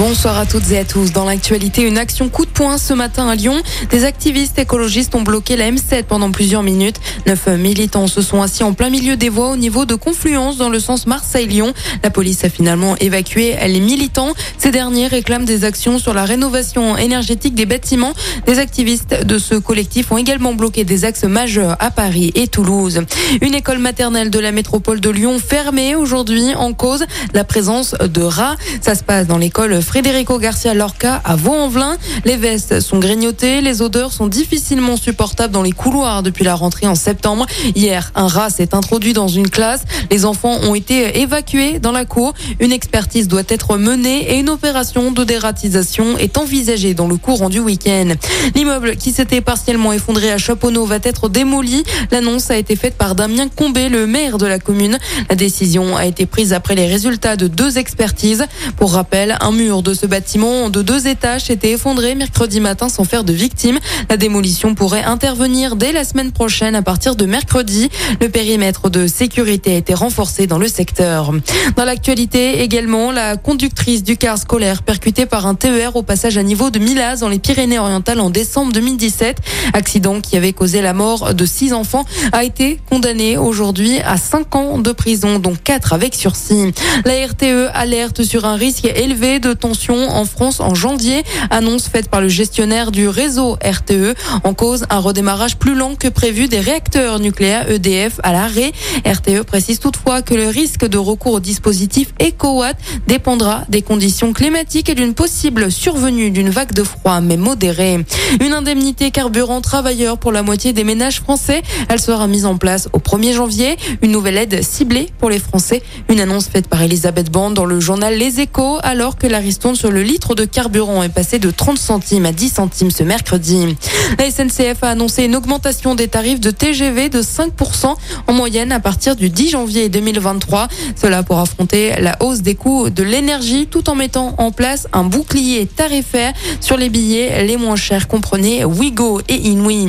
Bonsoir à toutes et à tous. Dans l'actualité, une action coup de poing ce matin à Lyon. Des activistes écologistes ont bloqué la M7 pendant plusieurs minutes. Neuf militants se sont assis en plein milieu des voies au niveau de confluence dans le sens Marseille-Lyon. La police a finalement évacué les militants. Ces derniers réclament des actions sur la rénovation énergétique des bâtiments. Des activistes de ce collectif ont également bloqué des axes majeurs à Paris et Toulouse. Une école maternelle de la métropole de Lyon fermée aujourd'hui en cause la présence de rats. Ça se passe dans l'école Frédérico Garcia Lorca à Vaux-en-Velin. Les vestes sont grignotées, les odeurs sont difficilement supportables dans les couloirs depuis la rentrée en septembre. Hier, un rat s'est introduit dans une classe. Les enfants ont été évacués dans la cour. Une expertise doit être menée et une opération de dératisation est envisagée dans le courant du week-end. L'immeuble qui s'était partiellement effondré à Chaponneau va être démoli. L'annonce a été faite par Damien Combé, le maire de la commune. La décision a été prise après les résultats de deux expertises. Pour rappel, un mur de ce bâtiment de deux étages s'était effondré mercredi matin sans faire de victimes. La démolition pourrait intervenir dès la semaine prochaine à partir de mercredi. Le périmètre de sécurité a été renforcé dans le secteur. Dans l'actualité également, la conductrice du car scolaire percutée par un TER au passage à niveau de Milaz dans les Pyrénées-Orientales en décembre 2017. Accident qui avait causé la mort de six enfants a été condamné aujourd'hui à cinq ans de prison, dont quatre avec sursis. La RTE alerte sur un risque élevé de en France en janvier. Annonce faite par le gestionnaire du réseau RTE. En cause, un redémarrage plus lent que prévu des réacteurs nucléaires EDF à l'arrêt. RTE précise toutefois que le risque de recours au dispositif EcoWatt dépendra des conditions climatiques et d'une possible survenue d'une vague de froid, mais modérée. Une indemnité carburant travailleur pour la moitié des ménages français. Elle sera mise en place au 1er janvier. Une nouvelle aide ciblée pour les Français. Une annonce faite par Elisabeth Band dans le journal Les Échos, alors que la ristourne sur le litre de carburant est passée de 30 centimes à 10 centimes ce mercredi. La SNCF a annoncé une augmentation des tarifs de TGV de 5% en moyenne à partir du 10 janvier 2023. Cela pour affronter la hausse des coûts de l'énergie tout en mettant en place un bouclier tarifaire sur les billets les moins chers. Comprenez Wigo et Inouï.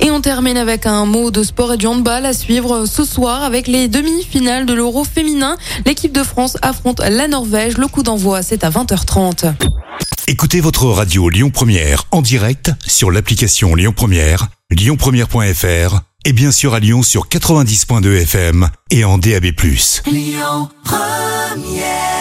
Et on termine avec un mot de sport et du handball à suivre ce soir avec les demi-finales de l'Euro féminin. L'équipe de France affronte la Norvège. Le coup d'envoi, c'est à 20h30. Écoutez votre radio Lyon Première en direct sur l'application Lyon Première, lyonpremière.fr et bien sûr à Lyon sur 90.2 FM et en DAB+. Lyon Première